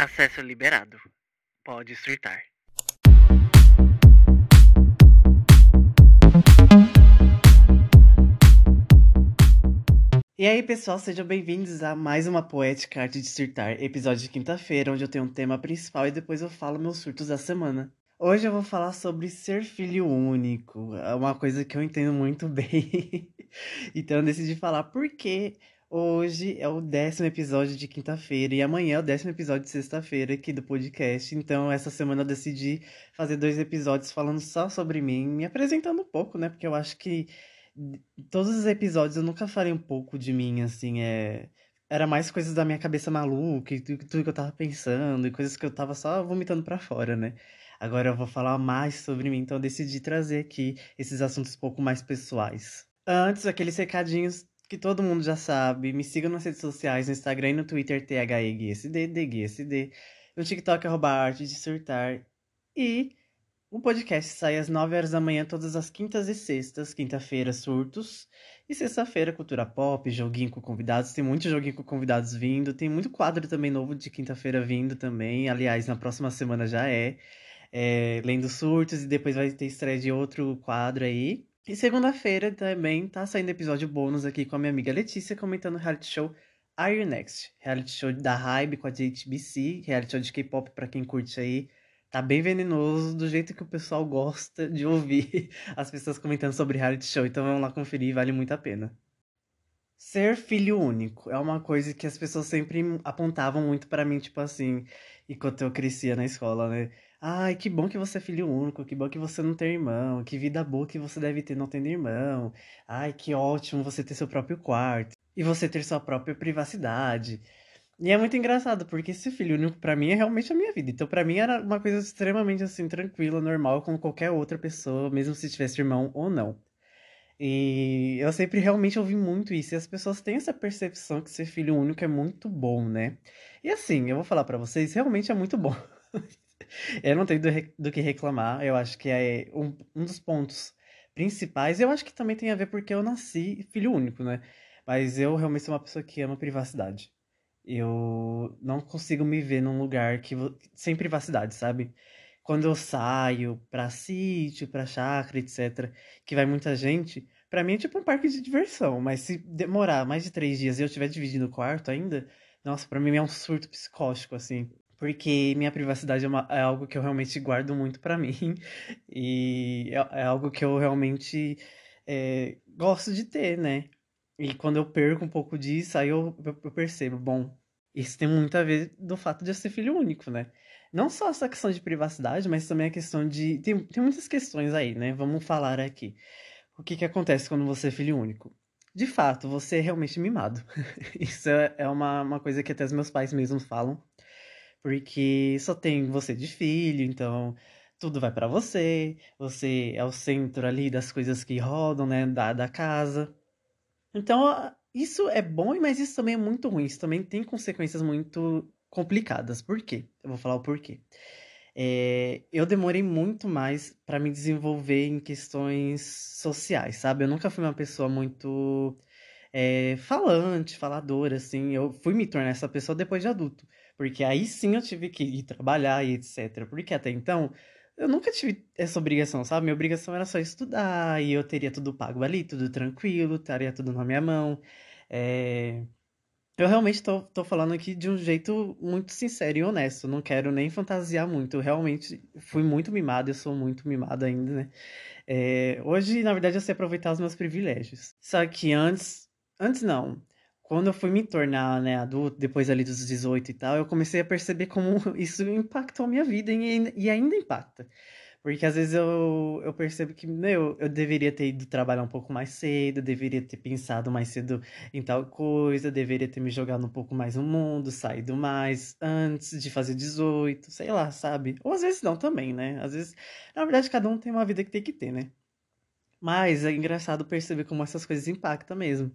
Acesso liberado. Pode surtar. E aí, pessoal, sejam bem-vindos a mais uma Poética Arte de Surtar, episódio de quinta-feira, onde eu tenho um tema principal e depois eu falo meus surtos da semana. Hoje eu vou falar sobre ser filho único, é uma coisa que eu entendo muito bem. então eu decidi falar porque hoje é o décimo episódio de quinta-feira e amanhã é o décimo episódio de sexta-feira aqui do podcast. Então essa semana eu decidi fazer dois episódios falando só sobre mim, me apresentando um pouco, né? Porque eu acho que todos os episódios eu nunca falei um pouco de mim, assim, é. Era mais coisas da minha cabeça maluca e tudo, que eu tava pensando e coisas que eu tava só vomitando para fora, né? Agora eu vou falar mais sobre mim, então eu decidi trazer aqui esses assuntos um pouco mais pessoais. Antes, aqueles recadinhos que todo mundo já sabe. Me sigam nas redes sociais, no Instagram e no Twitter, THEGSD, DGSD. No TikTok, arroba arte de surtar. E o podcast sai às 9 horas da manhã, todas as quintas e sextas. Quinta-feira, surtos. E sexta-feira, cultura pop, joguinho com convidados. Tem muito joguinho com convidados vindo. Tem muito quadro também novo de quinta-feira vindo também. Aliás, na próxima semana já é. é. Lendo surtos e depois vai ter estreia de outro quadro aí. E segunda-feira também tá saindo episódio bônus aqui com a minha amiga Letícia comentando o reality show Are You Next? Reality show da Hybe com a JTBC, reality show de K-pop pra quem curte aí tá bem venenoso, do jeito que o pessoal gosta de ouvir as pessoas comentando sobre reality show. Então vamos lá conferir, vale muito a pena. Ser filho único é uma coisa que as pessoas sempre apontavam muito para mim, tipo assim, enquanto eu crescia na escola, né? Ai, que bom que você é filho único, que bom que você não tem irmão, que vida boa que você deve ter não tendo irmão. Ai, que ótimo você ter seu próprio quarto e você ter sua própria privacidade. E é muito engraçado, porque esse filho único para mim é realmente a minha vida. Então para mim era uma coisa extremamente assim tranquila, normal como qualquer outra pessoa, mesmo se tivesse irmão ou não. E eu sempre realmente ouvi muito isso, e as pessoas têm essa percepção que ser filho único é muito bom, né? E assim, eu vou falar para vocês, realmente é muito bom. eu não tenho do, do, que reclamar, eu acho que é um, um dos pontos principais. Eu acho que também tem a ver porque eu nasci filho único, né? Mas eu realmente sou uma pessoa que ama privacidade. Eu não consigo me ver num lugar que sem privacidade, sabe? Quando eu saio pra sítio, pra chácara, etc., que vai muita gente, pra mim é tipo um parque de diversão. Mas se demorar mais de três dias e eu estiver dividindo o quarto ainda, nossa, pra mim é um surto psicótico, assim. Porque minha privacidade é, uma, é algo que eu realmente guardo muito para mim. E é, é, algo que eu realmente é, gosto de ter, né? E quando eu perco um pouco disso, aí eu, eu percebo, bom, isso tem muito a ver do fato de eu ser filho único, né? Não só essa questão de privacidade, mas também a questão de. Tem, tem muitas questões aí, né? Vamos falar aqui. O que, que acontece quando você é filho único? De fato, você é realmente mimado. Isso é, é uma, uma coisa que até os meus pais mesmos falam. Porque só tem você de filho, então tudo vai para você. Você é o centro ali das coisas que rodam, né? Da, da casa. Então, isso é bom, mas isso também é muito ruim. Isso também tem consequências muito complicadas. Por quê? Eu vou falar o porquê. É, eu demorei muito mais para me desenvolver em questões sociais, sabe? Eu nunca fui uma pessoa muito é, falante, faladora, assim. Eu fui me tornar essa pessoa depois de adulto. Porque aí sim eu tive que ir trabalhar e etc. Porque até então eu nunca tive essa obrigação, sabe? Minha obrigação era só estudar e eu teria tudo pago ali, tudo tranquilo, estaria tudo na minha mão. É... Eu realmente tô, tô falando aqui de um jeito muito sincero e honesto. Não quero nem fantasiar muito. Eu realmente fui muito mimado, eu sou muito mimado ainda, né? É... Hoje, na verdade, eu sei aproveitar os meus privilégios. Só que antes. Antes não quando eu fui me tornar, né, adulto, depois ali dos 18 e tal, eu comecei a perceber como isso impactou a minha vida e, e ainda impacta. Porque às vezes eu, eu percebo que, meu, eu deveria ter ido trabalhar um pouco mais cedo, deveria ter pensado mais cedo em tal coisa, deveria ter me jogado um pouco mais no mundo, saído mais antes de fazer 18, sei lá, sabe? Ou às vezes não também, né? Às vezes, na verdade, cada um tem uma vida que tem que ter, né? Mas é engraçado perceber como essas coisas impactam mesmo.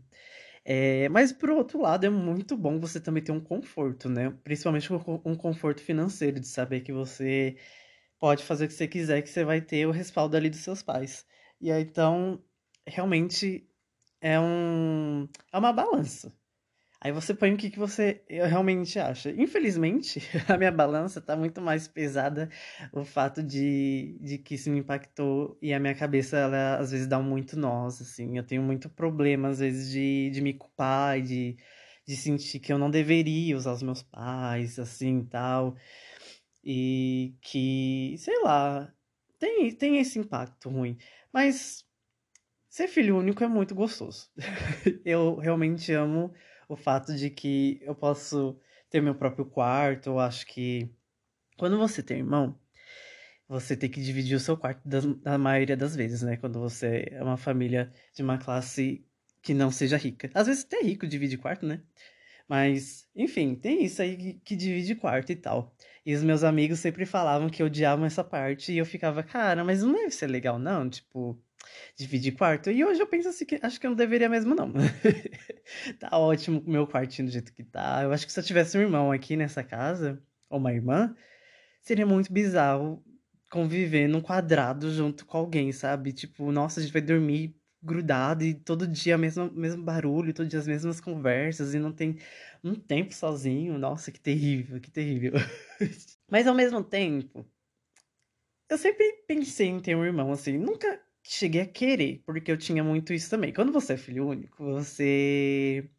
É, mas por outro lado, é muito bom você também ter um conforto, né? Principalmente um conforto financeiro, de saber que você pode fazer o que você quiser, que você vai ter o respaldo ali dos seus pais. E aí, então, realmente é um é uma balança. Aí você põe o que, que você realmente acha. Infelizmente, a minha balança tá muito mais pesada o fato de, de que isso me impactou e a minha cabeça, ela às vezes dá muito nós, assim. Eu tenho muito problema, às vezes, de, de me culpar e de, de sentir que eu não deveria usar os meus pais, assim, tal. E que, sei lá, tem, tem esse impacto ruim. Mas ser filho único é muito gostoso. eu realmente amo o fato de que eu posso ter meu próprio quarto. Eu acho que quando você tem irmão, você tem que dividir o seu quarto da, maioria das vezes, né? Quando você é uma família de uma classe que não seja rica. Às vezes até rico divide quarto, né? Mas, enfim, tem isso aí que, que divide quarto e tal. E os meus amigos sempre falavam que odiavam essa parte e eu ficava, cara, mas não deve ser legal, não? Tipo, dividir quarto. E hoje eu penso assim que acho que eu não deveria mesmo, não. tá ótimo o meu quartinho do jeito que tá. Eu acho que se eu tivesse um irmão aqui nessa casa, ou uma irmã, seria muito bizarro conviver num quadrado junto com alguém, sabe? Tipo, nossa, a gente vai dormir grudado e todo dia o mesmo, mesmo barulho, todo dia as mesmas conversas e não tem um tempo sozinho. Nossa, que terrível, que terrível. Mas ao mesmo tempo, eu sempre pensei em ter um irmão assim, nunca cheguei a querer, porque eu tinha muito isso também. Quando você é filho único, você.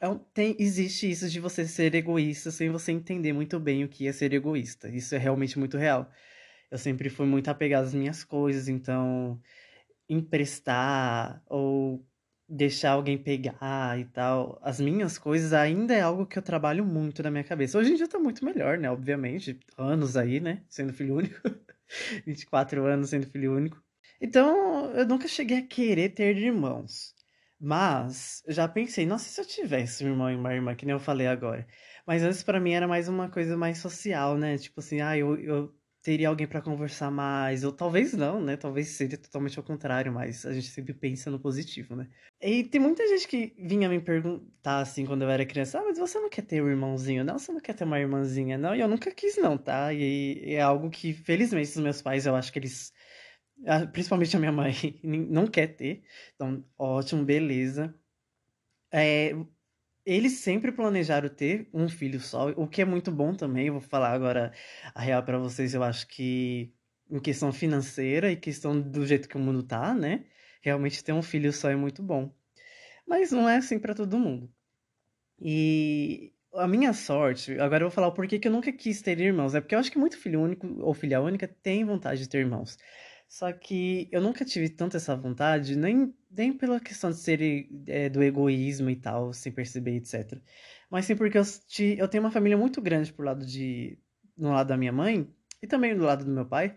É tem, existe isso de você ser egoísta sem você entender muito bem o que é ser egoísta. Isso é realmente muito real. Eu sempre fui muito apegado às minhas coisas, então emprestar ou deixar alguém pegar e tal, as minhas coisas ainda é algo que eu trabalho muito na minha cabeça. Hoje em dia tá muito melhor, né? Obviamente, anos aí, né? Sendo filho único. 24 anos sendo filho único. Então, eu nunca cheguei a querer ter irmãos. Mas, já pensei, nossa, se eu tivesse um irmão e uma irmã, que nem eu falei agora. Mas antes, para mim, era mais uma coisa mais social, né? Tipo assim, ah, eu, eu teria alguém para conversar mais, ou talvez não, né? Talvez seria totalmente ao contrário, mas a gente sempre pensa no positivo, né? E tem muita gente que vinha me perguntar assim quando eu era criança: "Ah, mas você não quer ter um irmãozinho? Não, você não quer ter uma irmãzinha?" Não, e eu nunca quis não, tá? E é algo que felizmente os meus pais, eu acho que eles principalmente a minha mãe não quer ter. Então, ótimo, beleza. É, eles sempre planejaram ter um filho só, o que é muito bom também. Eu vou falar agora a real para vocês. Eu acho que em questão financeira e questão do jeito que o mundo tá, né? Realmente ter um filho só é muito bom. Mas não é assim para todo mundo. E a minha sorte, agora eu vou falar o porquê que eu nunca quis ter irmãos. É porque eu acho que muito filho único ou filha única tem vontade de ter irmãos. Só que eu nunca tive tanto essa vontade, nem, nem pela questão de ser é, do egoísmo e tal, sem perceber, etc. Mas sim porque eu, eu tenho uma família muito grande por lado de. no lado da minha mãe, e também do lado do meu pai,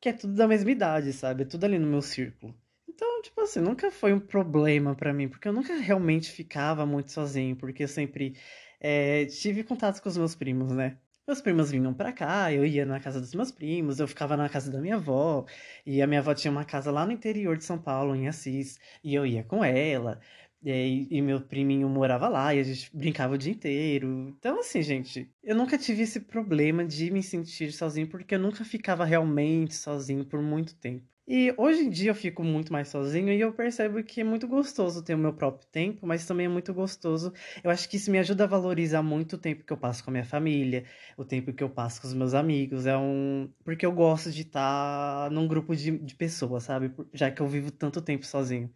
que é tudo da mesma idade, sabe? É tudo ali no meu círculo. Então, tipo assim, nunca foi um problema para mim, porque eu nunca realmente ficava muito sozinho, porque eu sempre é, tive contato com os meus primos, né? Meus primos vinham pra cá, eu ia na casa dos meus primos, eu ficava na casa da minha avó, e a minha avó tinha uma casa lá no interior de São Paulo, em Assis, e eu ia com ela, e, e meu priminho morava lá, e a gente brincava o dia inteiro. Então, assim, gente, eu nunca tive esse problema de me sentir sozinho, porque eu nunca ficava realmente sozinho por muito tempo. E hoje em dia eu fico muito mais sozinho e eu percebo que é muito gostoso ter o meu próprio tempo, mas também é muito gostoso. Eu acho que isso me ajuda a valorizar muito o tempo que eu passo com a minha família, o tempo que eu passo com os meus amigos. É um. Porque eu gosto de estar num grupo de, de pessoas, sabe? Já que eu vivo tanto tempo sozinho.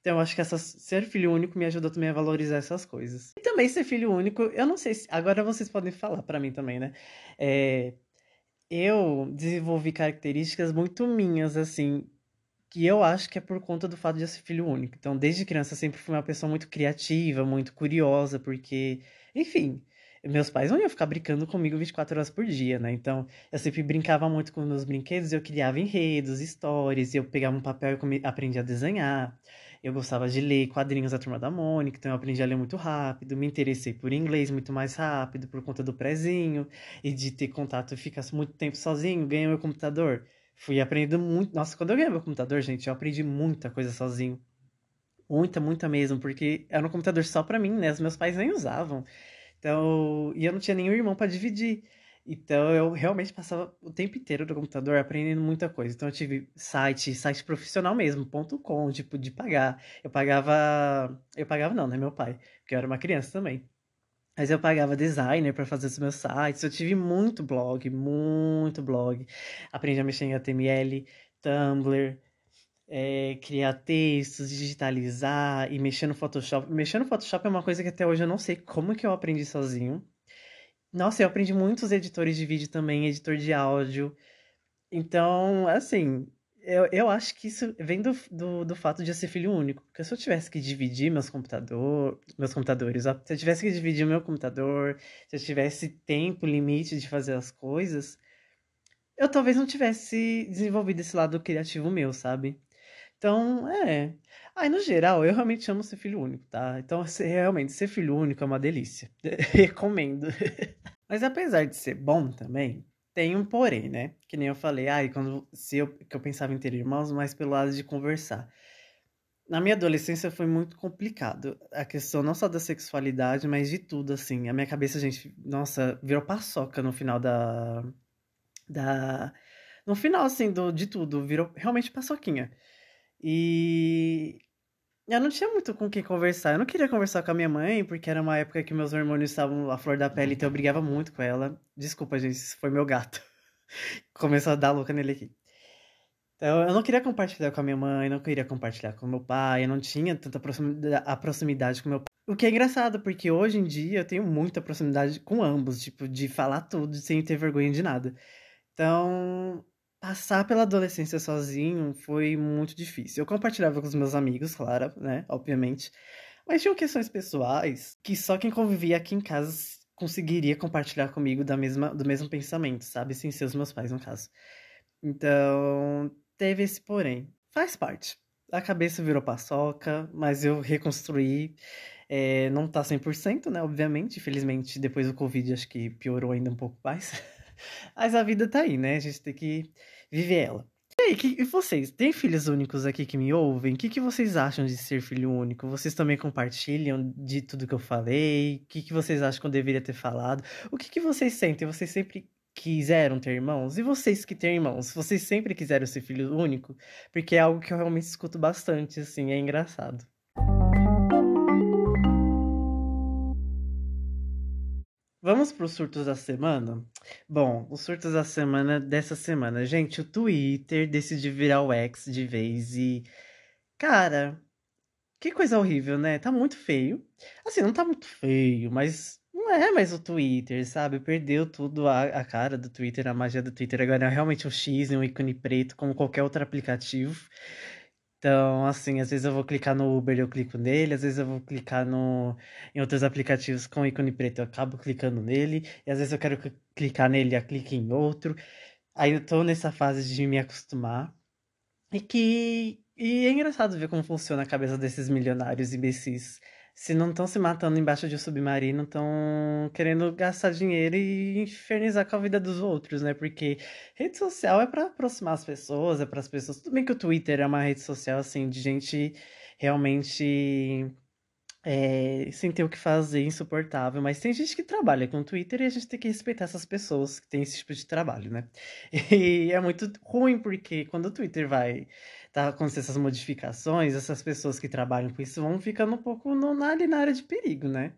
Então, eu acho que ser filho único me ajuda também a valorizar essas coisas. E também ser filho único, eu não sei se. Agora vocês podem falar para mim também, né? É, eu desenvolvi características muito minhas, assim, que eu acho que é por conta do fato de eu ser filho único. Então, desde criança, eu sempre fui uma pessoa muito criativa, muito curiosa, porque, enfim, meus pais não iam ficar brincando comigo 24 horas por dia, né? Então, eu sempre brincava muito com meus brinquedos, eu criava enredos, histórias, eu pegava um papel e aprendia a desenhar. Eu gostava de ler quadrinhos da Turma da Mônica, então eu aprendi a ler muito rápido. Me interessei por inglês muito mais rápido, por conta do prezinho e de ter contato e ficar muito tempo sozinho. Ganhei meu computador. Fui aprendendo muito. Nossa, quando eu ganhei meu computador, gente, eu aprendi muita coisa sozinho. Muita, muita mesmo, porque era um computador só para mim, né? Os meus pais nem usavam. Então, e eu não tinha nenhum irmão para dividir. Então eu realmente passava o tempo inteiro no computador aprendendo muita coisa. Então eu tive site, site profissional mesmo, ponto .com, tipo, de pagar. Eu pagava. Eu pagava não, né? Meu pai, porque eu era uma criança também. Mas eu pagava designer para fazer os meus sites. Eu tive muito blog, muito blog. Aprendi a mexer em HTML, Tumblr, é, criar textos, digitalizar e mexer no Photoshop. Mexer no Photoshop é uma coisa que até hoje eu não sei como que eu aprendi sozinho. Nossa, eu aprendi muitos editores de vídeo também, editor de áudio. Então, assim, eu, eu acho que isso vem do, do, do fato de eu ser filho único. Porque se eu tivesse que dividir meus computador, meus computadores, se eu tivesse que dividir meu computador, se eu tivesse tempo limite de fazer as coisas, eu talvez não tivesse desenvolvido esse lado criativo meu, sabe? Então, é. Aí, no geral, eu realmente amo ser filho único, tá? Então, realmente, ser filho único é uma delícia. Recomendo. Mas apesar de ser bom também, tem um porém, né? Que nem eu falei, ai, ah, quando se eu, que eu pensava em ter irmãos, mas pelo lado de conversar. Na minha adolescência foi muito complicado. A questão não só da sexualidade, mas de tudo, assim. A minha cabeça, gente, nossa, virou paçoca no final da. da no final, assim, do, de tudo, virou realmente paçoquinha. E eu não tinha muito com quem conversar. Eu não queria conversar com a minha mãe, porque era uma época que meus hormônios estavam à flor da pele, então eu brigava muito com ela. Desculpa, gente, isso foi meu gato. Começou a dar louca nele aqui. Então, eu não queria compartilhar com a minha mãe, não queria compartilhar com meu pai, eu não tinha tanta proximidade, a proximidade com meu pai. O que é engraçado, porque hoje em dia eu tenho muita proximidade com ambos, tipo, de falar tudo sem ter vergonha de nada. Então, Passar pela adolescência sozinho foi muito difícil. Eu compartilhava com os meus amigos, claro, né? Obviamente. Mas tinham questões pessoais que só quem convivia aqui em casa conseguiria compartilhar comigo da mesma, do mesmo pensamento, sabe? Sem ser os meus pais, no caso. Então, teve esse porém. Faz parte. A cabeça virou paçoca, mas eu reconstruí. É, não tá 100%, né? Obviamente. Infelizmente, depois do Covid, acho que piorou ainda um pouco mais. Mas a vida tá aí, né? A gente tem que viver ela. E aí, que, e vocês? Tem filhos únicos aqui que me ouvem? O que, que vocês acham de ser filho único? Vocês também compartilham de tudo que eu falei? O que, que vocês acham que eu deveria ter falado? O que, que vocês sentem? Vocês sempre quiseram ter irmãos? E vocês que têm irmãos? Vocês sempre quiseram ser filho único? Porque é algo que eu realmente escuto bastante, assim, é engraçado. Vamos para os surtos da semana? Bom, os surtos da semana dessa semana. Gente, o Twitter decidiu virar o X de vez e. Cara, que coisa horrível, né? Tá muito feio. Assim, não tá muito feio, mas não é mais o Twitter, sabe? Perdeu tudo a, a cara do Twitter, a magia do Twitter. Agora é realmente um X um ícone preto, como qualquer outro aplicativo. Então, assim, às vezes eu vou clicar no Uber e eu clico nele, às vezes eu vou clicar no, em outros aplicativos com ícone preto, eu acabo clicando nele, e às vezes eu quero clicar nele e eu clico em outro. Aí eu tô nessa fase de me acostumar. E que. E é engraçado ver como funciona a cabeça desses milionários imbecis se não estão se matando embaixo de um submarino, estão querendo gastar dinheiro e infernizar com a vida dos outros, né? Porque rede social é para aproximar as pessoas, é para as pessoas. Tudo bem que o Twitter é uma rede social assim de gente realmente é, sem ter o que fazer, insuportável. Mas tem gente que trabalha com o Twitter e a gente tem que respeitar essas pessoas que têm esse tipo de trabalho, né? E é muito ruim porque quando o Twitter vai tá acontecendo essas modificações, essas pessoas que trabalham com isso vão ficando um pouco no, na, ali na área de perigo, né?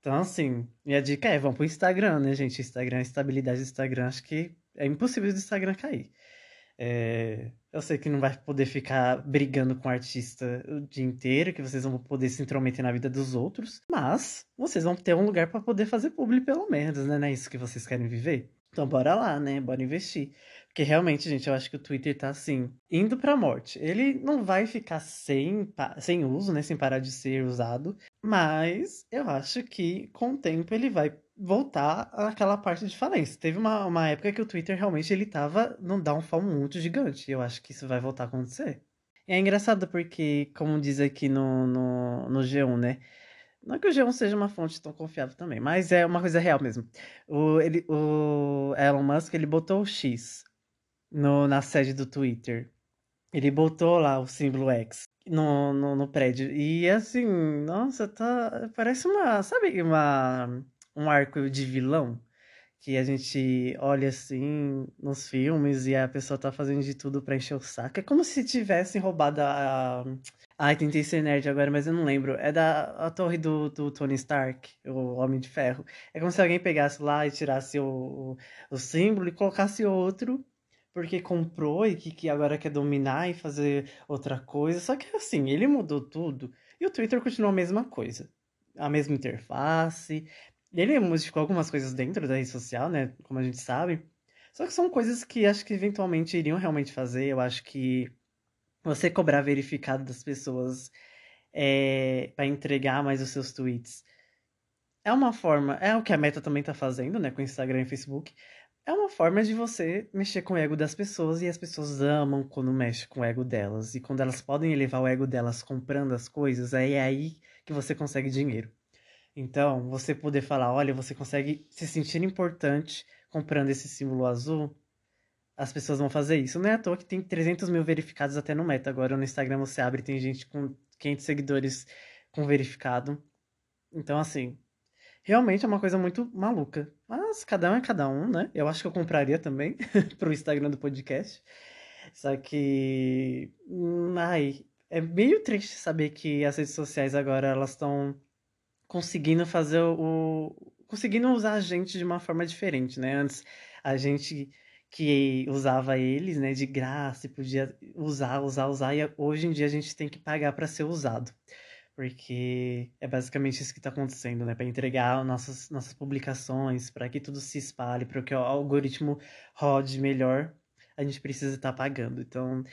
Então, assim, minha dica é, vão pro Instagram, né, gente? Instagram, estabilidade do Instagram, acho que é impossível do Instagram cair. É, eu sei que não vai poder ficar brigando com o artista o dia inteiro, que vocês vão poder se intrometer na vida dos outros, mas vocês vão ter um lugar para poder fazer publi pelo menos, né? Não é isso que vocês querem viver? Então bora lá, né? Bora investir. Porque realmente, gente, eu acho que o Twitter tá assim, indo pra morte. Ele não vai ficar sem, sem uso, né? Sem parar de ser usado. Mas eu acho que com o tempo ele vai voltar àquela parte de falência. Teve uma, uma época que o Twitter realmente ele tava num downfall muito gigante. Eu acho que isso vai voltar a acontecer. É engraçado porque, como diz aqui no, no, no G1, né? Não que o G1 seja uma fonte tão confiável também, mas é uma coisa real mesmo. O, ele, o Elon Musk ele botou o X no, na sede do Twitter. Ele botou lá o símbolo X no, no, no prédio. E assim, nossa, tá. Parece uma. Sabe, uma, um arco de vilão? Que a gente olha assim nos filmes e a pessoa tá fazendo de tudo pra encher o saco. É como se tivessem roubado a. Ai, tentei ser nerd agora, mas eu não lembro. É da a torre do, do Tony Stark, o Homem de Ferro. É como se alguém pegasse lá e tirasse o, o, o símbolo e colocasse outro, porque comprou e que, que agora quer dominar e fazer outra coisa. Só que assim, ele mudou tudo e o Twitter continuou a mesma coisa. A mesma interface, ele modificou algumas coisas dentro da rede social, né? Como a gente sabe. Só que são coisas que acho que eventualmente iriam realmente fazer. Eu acho que você cobrar verificado das pessoas é, para entregar mais os seus tweets é uma forma. É o que a Meta também tá fazendo, né? Com Instagram e Facebook. É uma forma de você mexer com o ego das pessoas e as pessoas amam quando mexe com o ego delas. E quando elas podem elevar o ego delas comprando as coisas, é aí que você consegue dinheiro. Então, você poder falar, olha, você consegue se sentir importante comprando esse símbolo azul, as pessoas vão fazer isso. Não é à toa que tem 300 mil verificados até no Meta. Agora no Instagram você abre tem gente com 500 seguidores com verificado. Então, assim, realmente é uma coisa muito maluca. Mas cada um é cada um, né? Eu acho que eu compraria também pro Instagram do podcast. Só que. Hum, ai, é meio triste saber que as redes sociais agora elas estão conseguindo fazer o. conseguindo usar a gente de uma forma diferente, né? Antes a gente que usava eles, né, de graça e podia usar, usar, usar, e hoje em dia a gente tem que pagar para ser usado. Porque é basicamente isso que está acontecendo, né? Para entregar nossas, nossas publicações, para que tudo se espalhe, para que o algoritmo rode melhor, a gente precisa estar tá pagando. Então,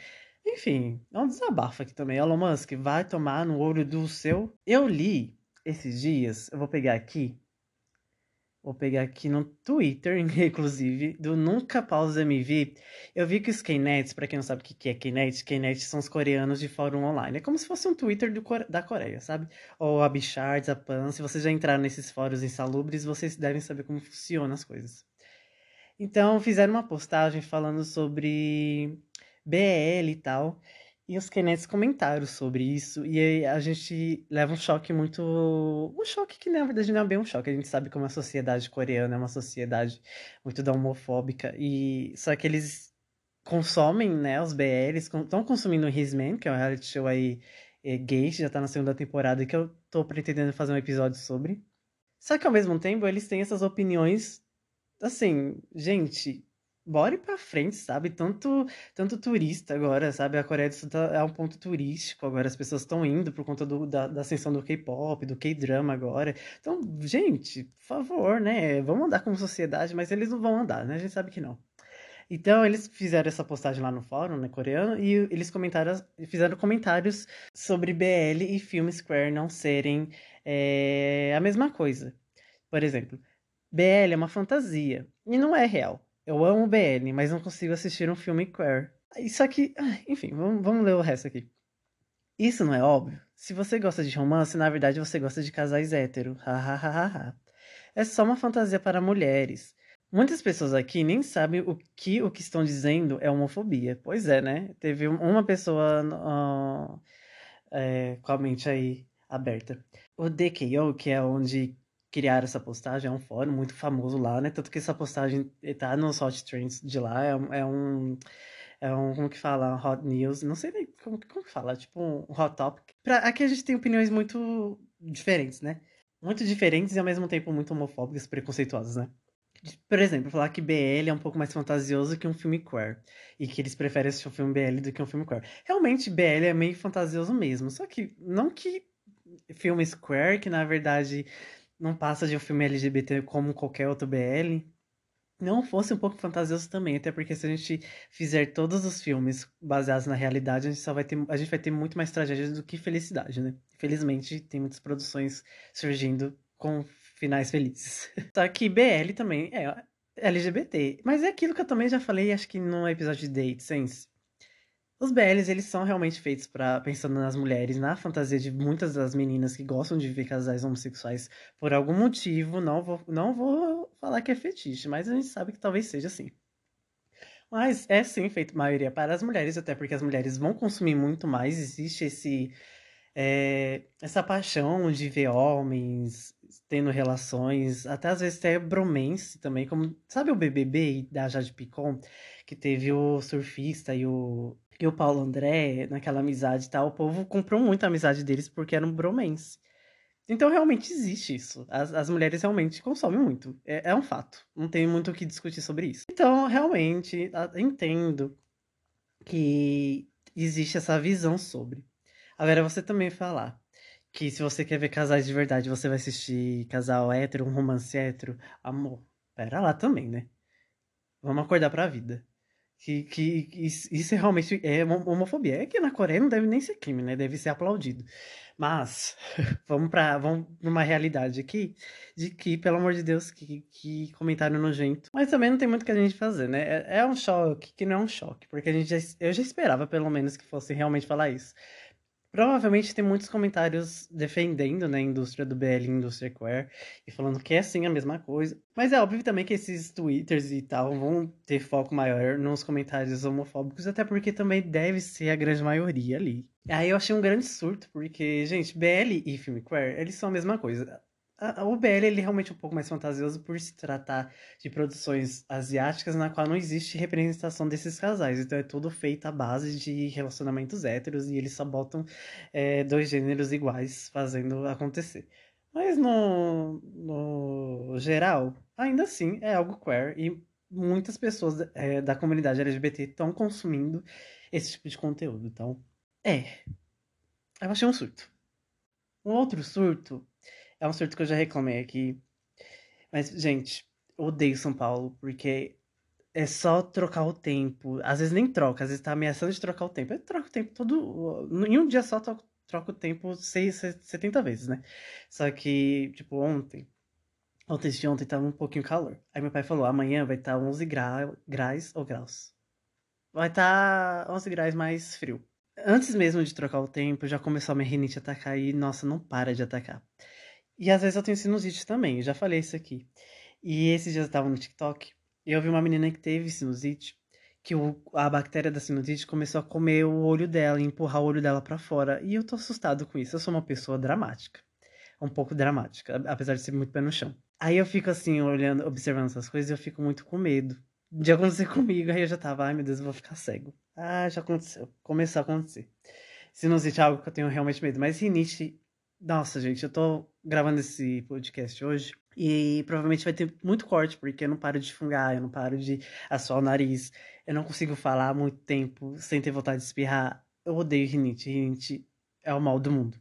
enfim, é um desabafo aqui também. Elon Musk vai tomar no olho do seu. Eu li esses dias, eu vou pegar aqui, vou pegar aqui no Twitter, inclusive, do Nunca Pausa MV, eu vi que os Knets, para quem não sabe o que é Knet, Knet são os coreanos de fórum online. É como se fosse um Twitter do, da Coreia, sabe? Ou a Bichards, a Pan, se vocês já entraram nesses fóruns insalubres, vocês devem saber como funcionam as coisas. Então, fizeram uma postagem falando sobre BL e tal, e os Kennets comentaram sobre isso, e a gente leva um choque muito. Um choque que na verdade não é bem um choque. A gente sabe como a sociedade coreana é uma sociedade muito da homofóbica, e só que eles consomem, né, os BLs, estão consumindo o His Man, que é um reality show aí é, gay, já tá na segunda temporada, que eu tô pretendendo fazer um episódio sobre. Só que ao mesmo tempo eles têm essas opiniões, assim, gente, bora pra frente, sabe? Tanto, tanto turista agora, sabe? A Coreia do Sul tá, é um ponto turístico agora, as pessoas estão indo por conta do, da, da ascensão do K-pop, do K-drama agora. Então, gente, por favor, né? Vamos andar como sociedade, mas eles não vão andar, né? A gente sabe que não. Então, eles fizeram essa postagem lá no fórum, né, coreano, e eles comentaram, fizeram comentários sobre BL e filme Square não serem é, a mesma coisa. Por exemplo, BL é uma fantasia e não é real. Eu amo BL, mas não consigo assistir um filme queer. Isso aqui. Enfim, vamos, vamos ler o resto aqui. Isso não é óbvio? Se você gosta de romance, na verdade você gosta de casais hétero. Hahaha. é só uma fantasia para mulheres. Muitas pessoas aqui nem sabem o que o que estão dizendo é homofobia. Pois é, né? Teve uma pessoa uh, é, com a mente aí aberta. O DKO, que é onde criaram essa postagem, é um fórum muito famoso lá, né? Tanto que essa postagem tá nos hot trends de lá, é, é um. É um, como que fala? Hot news, não sei nem como, como que fala, tipo um hot topic. Pra, aqui a gente tem opiniões muito diferentes, né? Muito diferentes e ao mesmo tempo muito homofóbicas, preconceituosas, né? Por exemplo, falar que BL é um pouco mais fantasioso que um filme queer. E que eles preferem assistir um filme BL do que um filme queer. Realmente, BL é meio fantasioso mesmo. Só que, não que filmes queer, que na verdade não passa de um filme LGBT como qualquer outro BL, não fosse um pouco fantasioso também, até porque se a gente fizer todos os filmes baseados na realidade, a gente só vai ter, a gente vai ter muito mais tragédias do que felicidade, né? Infelizmente, tem muitas produções surgindo com finais felizes. Só que BL também é LGBT, mas é aquilo que eu também já falei, acho que no episódio de Date Sense. Os BLs, eles são realmente feitos para pensando nas mulheres, na fantasia de muitas das meninas que gostam de ver casais homossexuais por algum motivo. Não vou, não vou falar que é fetiche, mas a gente sabe que talvez seja assim. Mas é sim feito maioria para as mulheres, até porque as mulheres vão consumir muito mais. Existe esse é, essa paixão de ver homens tendo relações, até às vezes até bromance também, como sabe o BBB da Jade Picon, que teve o surfista e o e o Paulo André, naquela amizade e tal, o povo comprou muito a amizade deles porque era um bromance. Então realmente existe isso. As, as mulheres realmente consomem muito. É, é um fato. Não tem muito o que discutir sobre isso. Então, realmente, entendo que existe essa visão sobre. Agora, você também falar que se você quer ver casais de verdade, você vai assistir casal hétero, um romance hétero. Amor, pera lá também, né? Vamos acordar pra vida. Que, que, isso realmente é homofobia. É que na Coreia não deve nem ser crime, né? Deve ser aplaudido. Mas, vamos para vamos pra uma realidade aqui, de que, pelo amor de Deus, que, que comentário nojento. Mas também não tem muito que a gente fazer, né? É, é um choque que não é um choque, porque a gente já, eu já esperava, pelo menos, que fosse realmente falar isso. Provavelmente tem muitos comentários defendendo né, a indústria do BL, indústria queer, e falando que é sim a mesma coisa. Mas é óbvio também que esses twitters e tal vão ter foco maior nos comentários homofóbicos, até porque também deve ser a grande maioria ali. Aí eu achei um grande surto, porque, gente, BL e filme queer, eles são a mesma coisa o BL ele é realmente um pouco mais fantasioso por se tratar de produções asiáticas na qual não existe representação desses casais. Então é tudo feito à base de relacionamentos héteros e eles só botam é, dois gêneros iguais fazendo acontecer. Mas no, no geral, ainda assim é algo queer e muitas pessoas é, da comunidade LGBT estão consumindo esse tipo de conteúdo. Então, é. Eu achei um surto. Um outro surto é um surto que eu já reclamei aqui. Mas, gente, eu odeio São Paulo, porque é só trocar o tempo. Às vezes nem troca, às vezes tá ameaçando de trocar o tempo. Eu troco o tempo todo. Em um dia só troco o tempo 70 vezes, né? Só que, tipo, ontem. Ontem de ontem tava um pouquinho calor. Aí meu pai falou: amanhã vai estar tá 11 gra graus ou graus. Vai estar tá 11 graus mais frio. Antes mesmo de trocar o tempo, já começou a minha rinite atacar e, nossa, não para de atacar. E às vezes eu tenho sinusite também, já falei isso aqui. E esses dias eu tava no TikTok e eu vi uma menina que teve sinusite, que o, a bactéria da sinusite começou a comer o olho dela e empurrar o olho dela para fora. E eu tô assustado com isso. Eu sou uma pessoa dramática. Um pouco dramática, apesar de ser muito pé no chão. Aí eu fico assim, olhando, observando essas coisas, e eu fico muito com medo de acontecer comigo. Aí eu já tava, ai meu Deus, eu vou ficar cego. Ah, já aconteceu. Começou a acontecer. Sinusite é algo que eu tenho realmente medo. Mas rinite nossa, gente, eu tô gravando esse podcast hoje e provavelmente vai ter muito corte, porque eu não paro de fungar, eu não paro de assoar o nariz, eu não consigo falar muito tempo sem ter vontade de espirrar. Eu odeio rinite, rinite é o mal do mundo.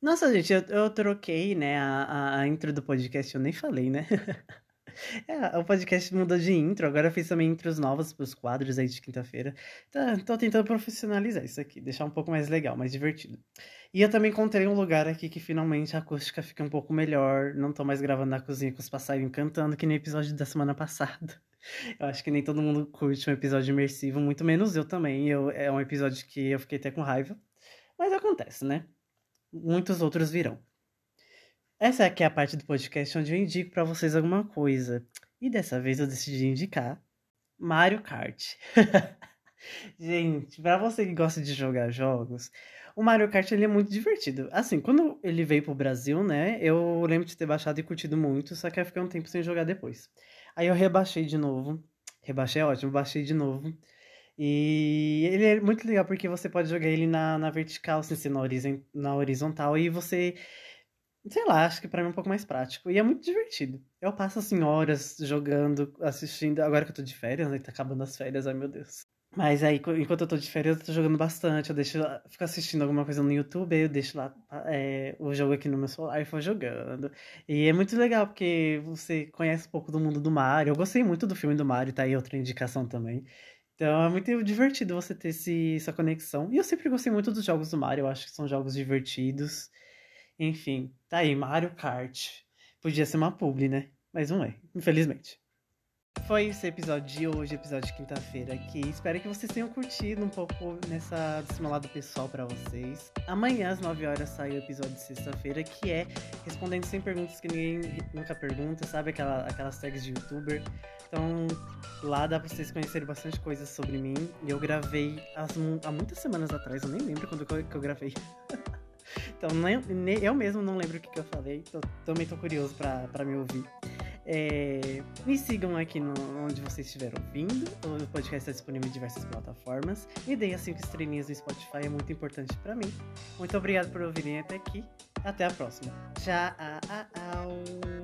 Nossa, gente, eu, eu troquei, né, a, a intro do podcast, eu nem falei, né? É, o podcast mudou de intro, agora eu fiz também intros novas pros quadros aí de quinta-feira. Tá, tô tentando profissionalizar isso aqui, deixar um pouco mais legal, mais divertido. E eu também encontrei um lugar aqui que finalmente a acústica fica um pouco melhor. Não tô mais gravando na cozinha com os passarinhos cantando, que nem o episódio da semana passada. Eu acho que nem todo mundo curte um episódio imersivo, muito menos eu também. Eu, é um episódio que eu fiquei até com raiva. Mas acontece, né? Muitos outros virão. Essa aqui é a parte do podcast onde eu indico para vocês alguma coisa. E dessa vez eu decidi indicar Mario Kart. Gente, para você que gosta de jogar jogos, o Mario Kart ele é muito divertido. Assim, quando ele veio pro Brasil, né, eu lembro de ter baixado e curtido muito, só que eu fiquei um tempo sem jogar depois. Aí eu rebaixei de novo. Rebaixei é ótimo, baixei de novo. E ele é muito legal porque você pode jogar ele na, na vertical, sem ser na, na horizontal, e você Sei lá, acho que pra mim é um pouco mais prático. E é muito divertido. Eu passo, assim, horas jogando, assistindo. Agora que eu tô de férias, né? Tá acabando as férias, ai meu Deus. Mas aí, enquanto eu tô de férias, eu tô jogando bastante. Eu deixo, fico assistindo alguma coisa no YouTube, eu deixo lá é, o jogo aqui no meu celular e vou jogando. E é muito legal, porque você conhece um pouco do mundo do Mario. Eu gostei muito do filme do Mario, tá aí outra indicação também. Então é muito divertido você ter esse, essa conexão. E eu sempre gostei muito dos jogos do Mario, eu acho que são jogos divertidos. Enfim, tá aí, Mario Kart. Podia ser uma publi, né? Mas não é, infelizmente. Foi esse episódio de hoje, episódio de quinta-feira aqui. Espero que vocês tenham curtido um pouco nessa, lado pessoal para vocês. Amanhã, às 9 horas, sai o episódio de sexta-feira, que é respondendo sem perguntas que ninguém nunca pergunta, sabe? Aquela, aquelas tags de youtuber. Então, lá dá pra vocês conhecerem bastante coisas sobre mim. E eu gravei as, há muitas semanas atrás, eu nem lembro quando que eu, que eu gravei. então, nem, nem, eu mesmo não lembro o que, que eu falei. Tô, também tô curioso pra me ouvir. É, me sigam aqui no, onde vocês estiver ouvindo. O podcast está disponível em diversas plataformas. Me deem as 5 estrelinhas no Spotify, é muito importante para mim. Muito obrigado por ouvirem até aqui. Até a próxima. Tchau!